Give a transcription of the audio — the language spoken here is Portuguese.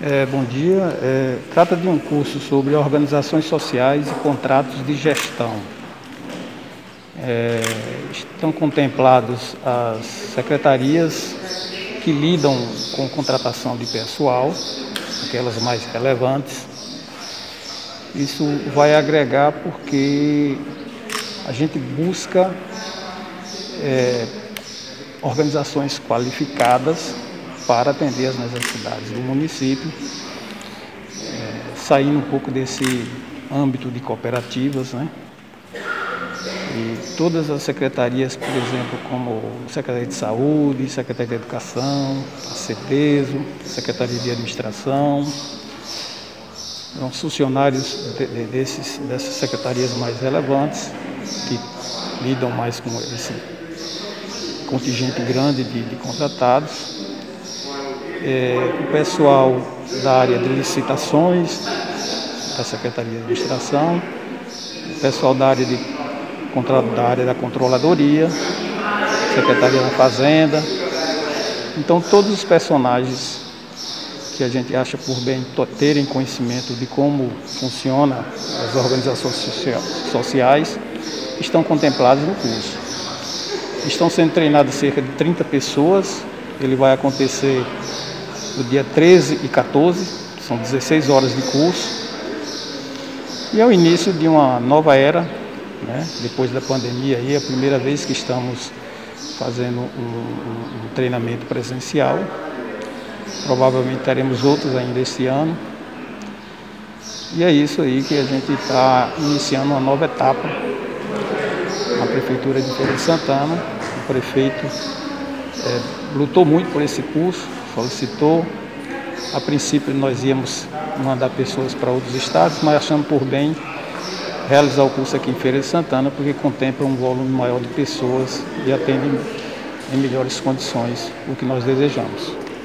É, bom dia. É, trata de um curso sobre organizações sociais e contratos de gestão. É, estão contemplados as secretarias que lidam com contratação de pessoal, aquelas mais relevantes. Isso vai agregar porque a gente busca é, organizações qualificadas para atender as necessidades do município, é, saindo um pouco desse âmbito de cooperativas, né? E todas as secretarias, por exemplo, como Secretaria de Saúde, Secretaria de Educação, a CEPESO, Secretaria de Administração, são funcionários de, de, desses, dessas secretarias mais relevantes, que lidam mais com esse contingente grande de, de contratados é, o pessoal da área de licitações, da Secretaria de Administração, o pessoal da área, de, da área da Controladoria, Secretaria da Fazenda. Então, todos os personagens que a gente acha por bem terem conhecimento de como funcionam as organizações sociais estão contemplados no curso. Estão sendo treinadas cerca de 30 pessoas. Ele vai acontecer do dia 13 e 14, são 16 horas de curso. E é o início de uma nova era, né? depois da pandemia, aí, é a primeira vez que estamos fazendo um, um, treinamento presencial. Provavelmente teremos outros ainda esse ano. E é isso aí que a gente está iniciando uma nova etapa na Prefeitura de Feira de Santana. O prefeito é, lutou muito por esse curso, solicitou. A princípio nós íamos mandar pessoas para outros estados, mas achamos por bem realizar o curso aqui em Feira de Santana, porque contempla um volume maior de pessoas e atende em melhores condições o que nós desejamos.